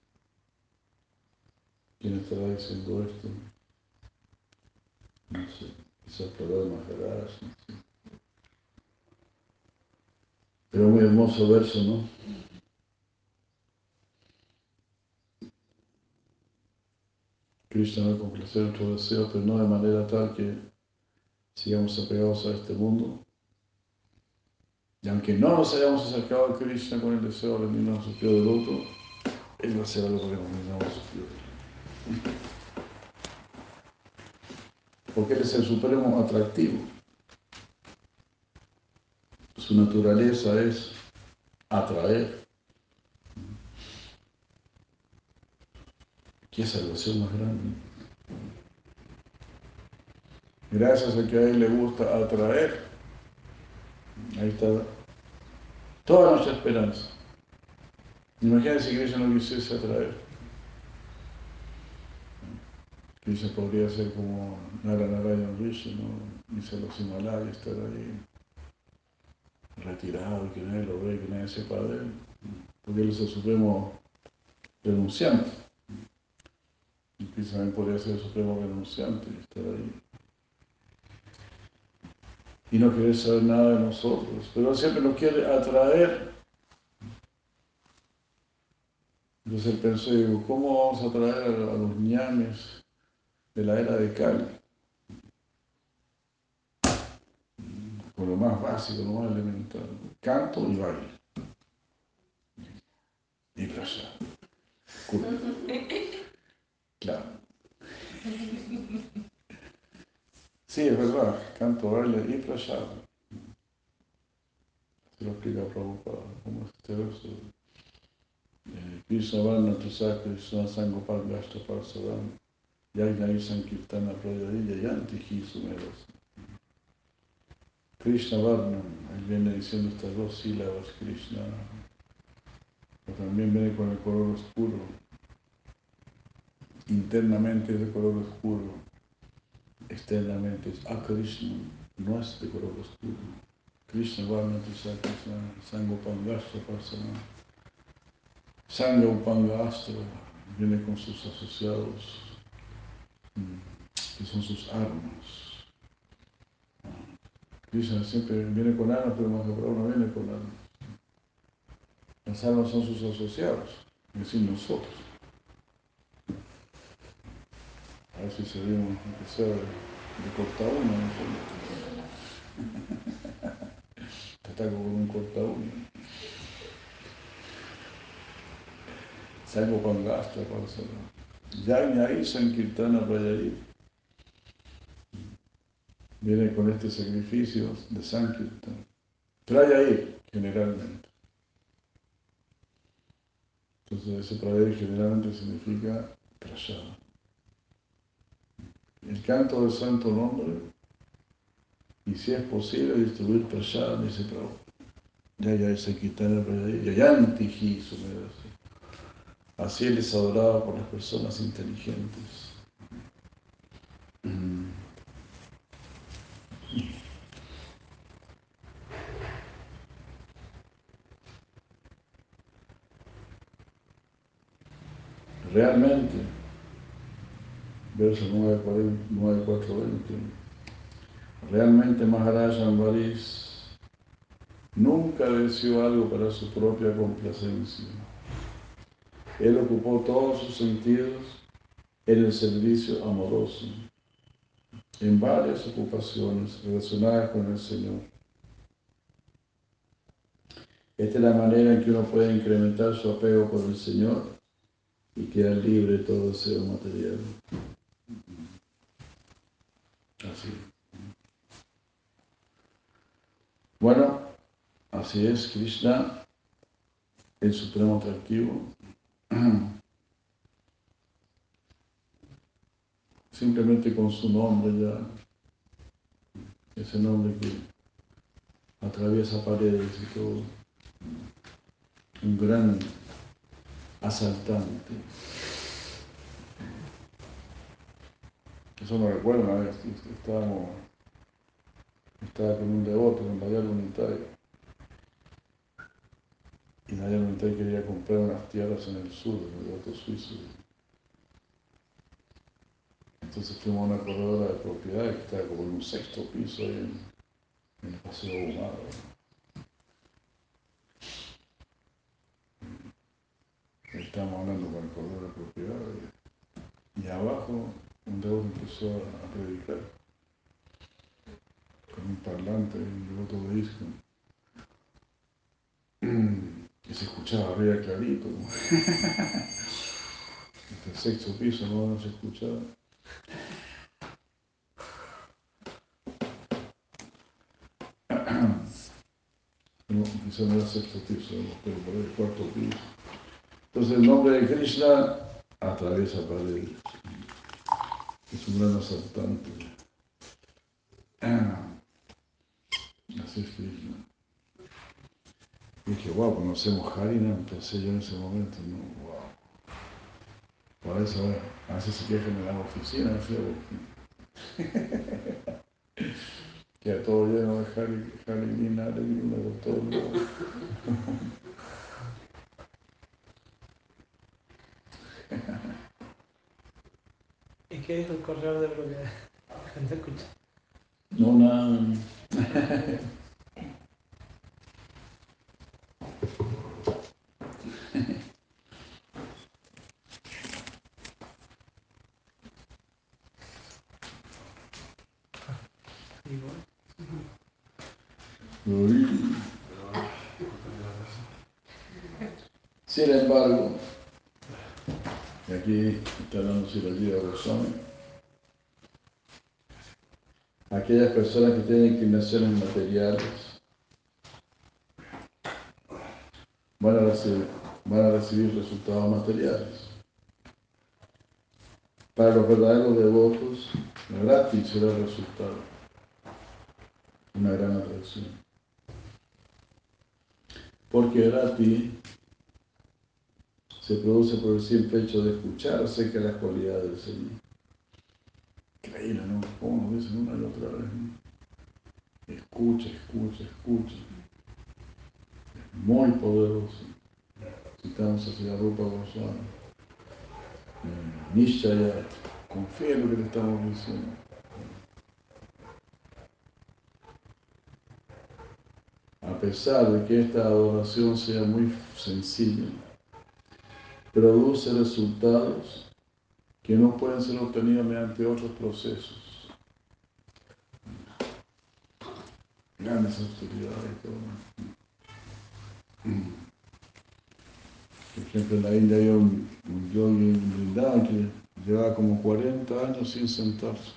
¿Quién estará diciendo esto? No sé, quizás Maharaj, no sé. Pero muy hermoso verso, ¿no? Krishna va a complacer nuestros deseos, pero no de manera tal que sigamos apegados a este mundo, y aunque no nos hayamos acercado a Krishna con el deseo de rendirnos a del otro, Él va a hacer algo para rendirnos a su Porque Él es el supremo atractivo. Su naturaleza es atraer. ¿Qué salvación más grande? Gracias a que a Él le gusta atraer, Ahí está toda nuestra esperanza. Imagínense que Krishna no quisiese atraer. Krishna podría ser como Naranarayan Rishi, ¿no? Irse a los Himalayas, estar ahí retirado, que nadie lo ve, que nadie sepa de él. Porque él es el supremo renunciante. Y también podría ser el supremo renunciante y estar ahí y no quiere saber nada de nosotros, pero siempre nos quiere atraer. Entonces él pensó, digo, ¿cómo vamos a atraer a, los ñames de la era de Cali? Con lo más básico, lo más elemental, canto y baile. prasad. Claro. Sí, es verdad, canto, baile y prasad. Se lo explica Prabhupada, como este verso. Eh, Krishna Varna Tusa Krishna Sangopal Gashta Parsadam Yagna Sankirtana Prayadi Yayanti Hi Sumeros. Krishna Varna, él viene diciendo estas dos sílabas, Krishna, pero también viene con el color oscuro. Internamente es de color oscuro, externamente es a Krishna, no es de color oscuro. Krishna Varna Gashta Parsadam. Sangha Upangastra viene con sus asociados, mm, que son sus armas. Krishna siempre viene con armas, pero Mahaprabhu no viene con armas. Las armas son sus asociados, es decir, nosotros. A ver si seríamos, sea de, corta uno, Te ataco con un corta uno. Salgo con gasta, Yagna Sankirtana Prayari. Viene con este sacrificio de Sankirtan. Prayari, generalmente. Entonces ese Prayari generalmente significa prayada. El canto del santo nombre, y si es posible distribuir prayada, dice Prabhu. Yaya Sankirtana Prayari, Yayanti Hi Sumerasi. Así Él es adorado por las personas inteligentes. Realmente, verso 9420, realmente Maharaj Ambaris nunca deseó algo para su propia complacencia. Él ocupó todos sus sentidos en el servicio amoroso, en varias ocupaciones relacionadas con el Señor. Esta es la manera en que uno puede incrementar su apego por el Señor y quedar libre todo deseo material. Así. Bueno, así es Krishna, el supremo atractivo, Simplemente con su nombre ya, ese nombre que atraviesa paredes y todo, un gran asaltante. Eso me recuerda una vez, estábamos, estaba con un devoto en Valladolid Unitario y Nadia quería comprar unas tierras en el sur, en el otro suizo. Entonces fuimos a una corredora de propiedad que estaba como en un sexto piso ahí en, el paseo humado. Estábamos hablando con el corredor de propiedad y, abajo un dedo empezó a predicar con un parlante y un devoto de disco que se escuchaba arriba clarito. el sexto piso no, se escuchaba. No, quizá no era el sexto piso, pero por el cuarto piso. Entonces el nombre de Krishna atraviesa paredes. Es un gran asaltante. Así es Krishna. Y dije, wow, conocemos Harinam, pensé yo en ese momento, no, wow. Por eso, a veces se quejan en la oficina, decía, queda todo lleno de Harinina, Harinina por todos lados. ¿Y qué dijo el correo de propiedad? La gente escucha. No, nada. Goswami, aquellas personas que tienen inclinaciones materiales van a recibir, van a recibir resultados materiales. Para los verdaderos devotos, gratis será el resultado. Una gran atracción. Porque gratis se produce por el simple hecho de escuchar acerca de las cualidades del Señor. Increíble, ¿no? ¿Cómo nos dicen una y otra vez? Escucha, escucha, escucha. Es muy poderoso. Citamos hacia la Rupa Goswami. Eh, Nishaya, confía en lo que le estamos diciendo. A pesar de que esta adoración sea muy sencilla, produce resultados que no pueden ser obtenidos mediante otros procesos. Grandes autoridades y todo. Por ejemplo, en la India había un, un yogi en Vrindavan que llevaba como 40 años sin sentarse.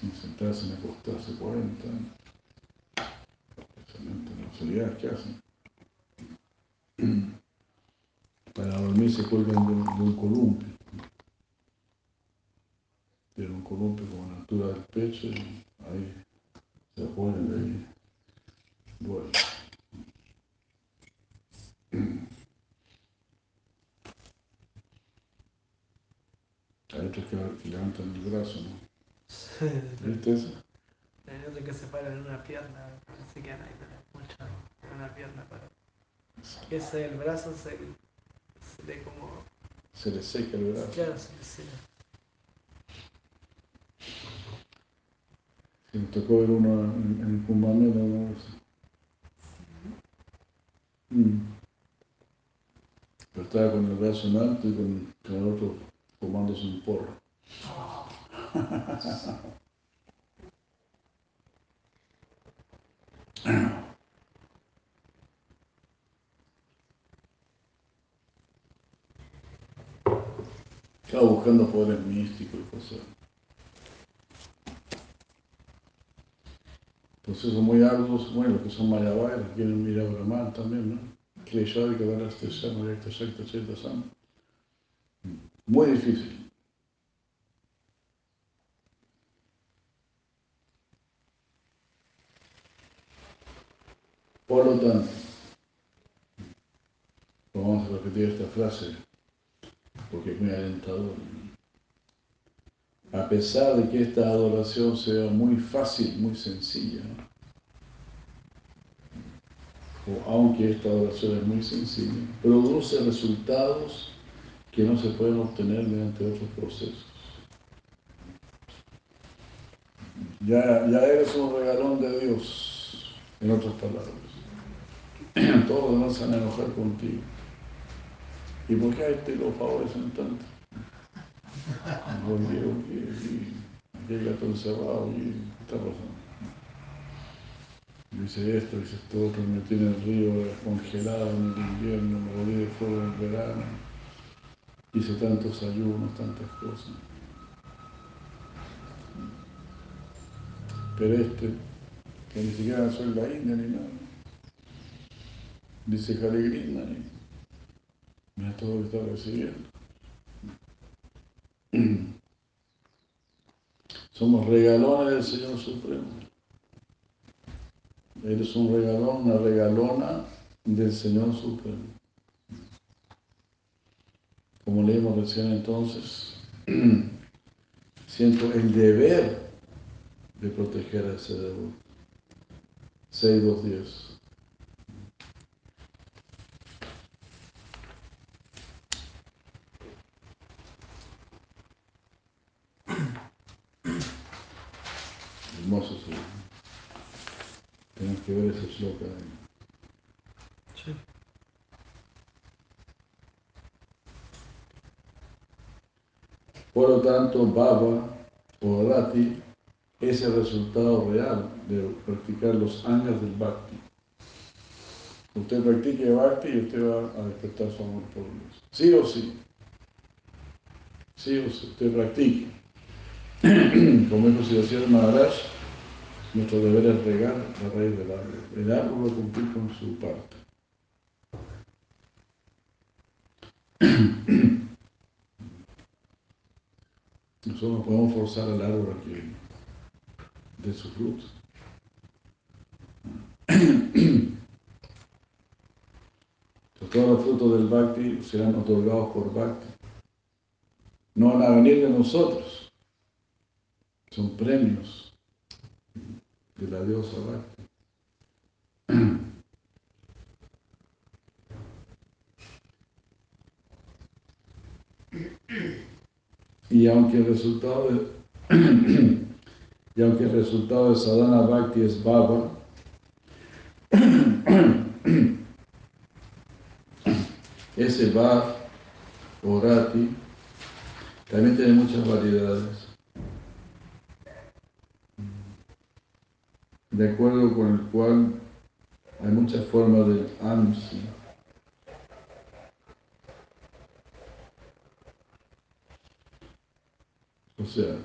Sin sentarse ni acostarse 40 años las que hacen. Para dormir se cuelgan de, un columpio. Tiene un columpio con la altura del pecho y ahí se ponen ahí. Bueno. Hay otros que, levantan el brazo, ¿no? ¿Viste eso? Hay otros que se paran en una pierna, así que ahí mucho en la pierna para ese el brazo se, se le como se le seca el brazo. Claro se le seca se me tocó ver uno en, en Kumbamela una vez mm. pero estaba con el brazo en alto y con, con el otro tomándose un porro Estaba buscando poderes místicos y cosas. Procesos muy arduos, bueno, los que son mayavayas, quieren mirar a Brahman también, ¿no? Shama, Yakta, Shakta. Muy difícil. Por lo tanto, vamos a repetir esta frase porque es muy alentador. A pesar de que esta adoración sea muy fácil, muy sencilla, o aunque esta adoración es muy sencilla, produce resultados que no se pueden obtener mediante otros procesos. Ya, ya eres un regalón de Dios, en otras palabras. Todos los demás se van a enojar contigo. ¿Y por qué a este lo favorecen tanto? Porque, porque, gato encerrado y ¿qué está pasando? Dice esto, dice esto otro, me tiene el río congelado en el invierno, me volví de fuego en el verano, hice tantos ayunos, tantas cosas. Pero este, que ni siquiera soy la India ni nada, dice Hare Krishna, y mira todo lo que está recibiendo. Somos regalones del Señor Supremo. Eres un regalón, una regalona del Señor Supremo. Como leímos recién entonces, siento el deber de proteger a ese devoto. 6.2.10 que ver ese shloka. Sí. Por lo tanto, Baba o Rati es el resultado real de practicar los años del Bhakti. Usted practique Bhakti y usted va a despertar su amor por Dios. Sí o sí. Sí o sí, usted practique. Como dijo Siddhasya Maharaj, nuestro deber es regar la raíz del árbol. El árbol va a cumplir con su parte. Nosotros no podemos forzar al árbol a que dé su fruto. todos los frutos del Bhakti serán otorgados por Bhakti. No van a venir de nosotros. Son premios de la diosa Bhakti. Y aunque el resultado de, y aunque el resultado de Sadhana Bhakti es Baba, ese Bhav o también tiene muchas variedades. De acuerdo con el cual hay muchas formas de AMSI. O sea,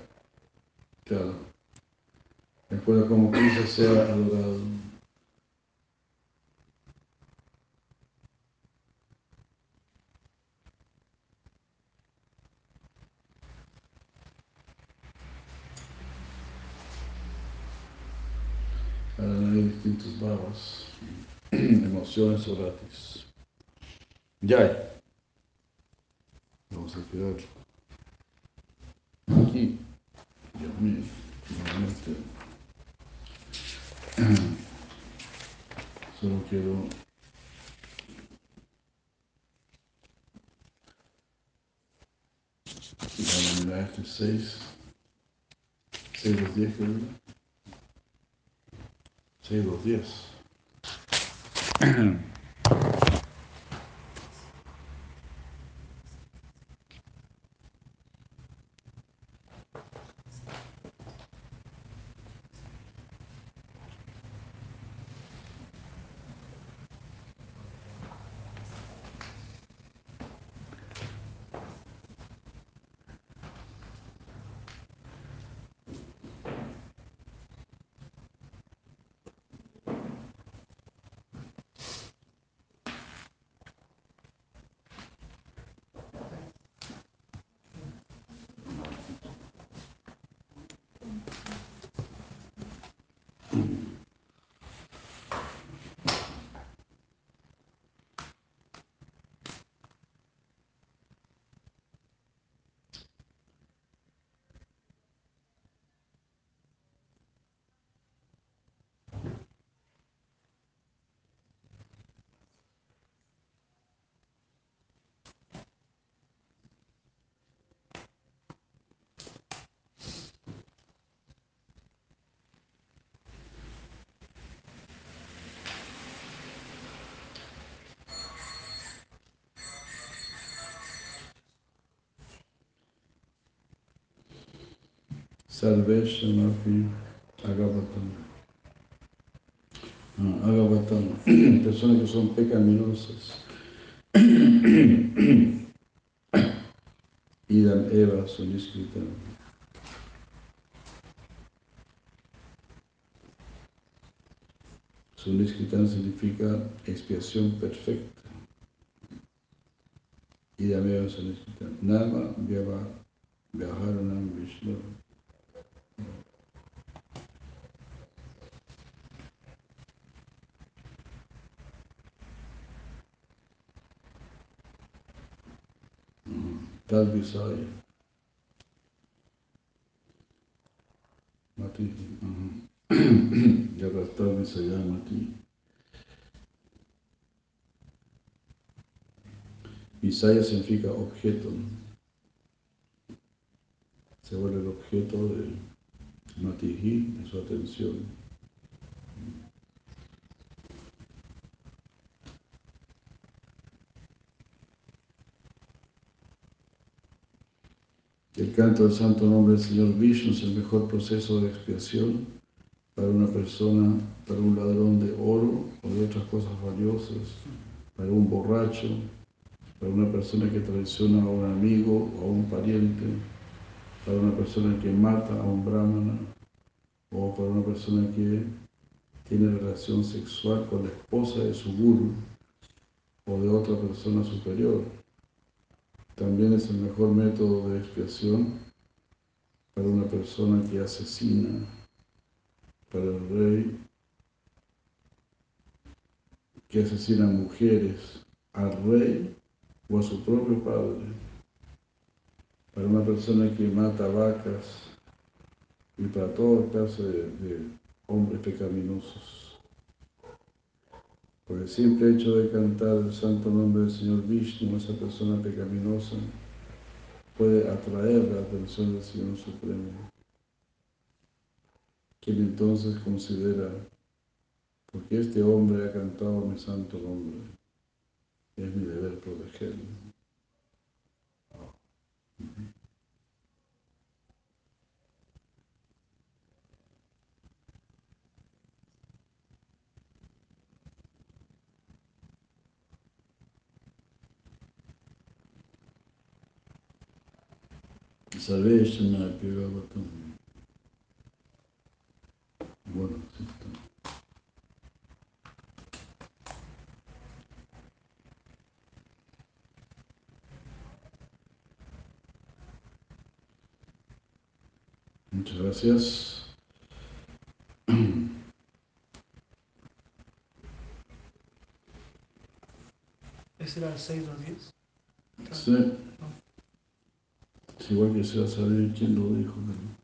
claro, de acuerdo a cómo Krishna sea adorado. Distintos babas, emociones o ratis. Ya. Vamos a quedar aquí. Dios mío, nuevamente. Solo quiero dar este 6, 6 de 10 creo. Sí, los 10. Mm-hmm. Sarveshamapi Agavatam. Ah, Agavatam, personas que son pecaminosas. Idam Eva son. Suniscritan significa expiación perfecta. Idam Eva Suniscritan. Nama Vyava Vyaharanam Visaya. Mati. Yagastal Visaya Mati. Visaya significa objeto. Se vuelve el objeto de Matihi, de su atención. El canto del santo nombre del Señor Vishnu es el mejor proceso de expiación para una persona, para un ladrón de oro o de otras cosas valiosas, para un borracho, para una persona que traiciona a un amigo o a un pariente, para una persona que mata a un brahmana, o para una persona que tiene relación sexual con la esposa de su guru o de otra persona superior. También es el mejor método de expiación para una persona que asesina, para el rey que asesina mujeres, al rey o a su propio padre, para una persona que mata vacas y para toda clase de, hombres pecaminosos. Por el simple hecho de cantar el santo nombre del Señor Vishnu, esa persona pecaminosa puede atraer la atención del Señor Supremo, quien entonces considera, porque este hombre ha cantado mi santo nombre, es mi deber protegerlo. Sarveshana Pivavatam. Bueno, sí está. Muchas gracias. ¿Ese era el 6 o 10? Sí. Igual que se va a saber quién lo dijo. ¿no?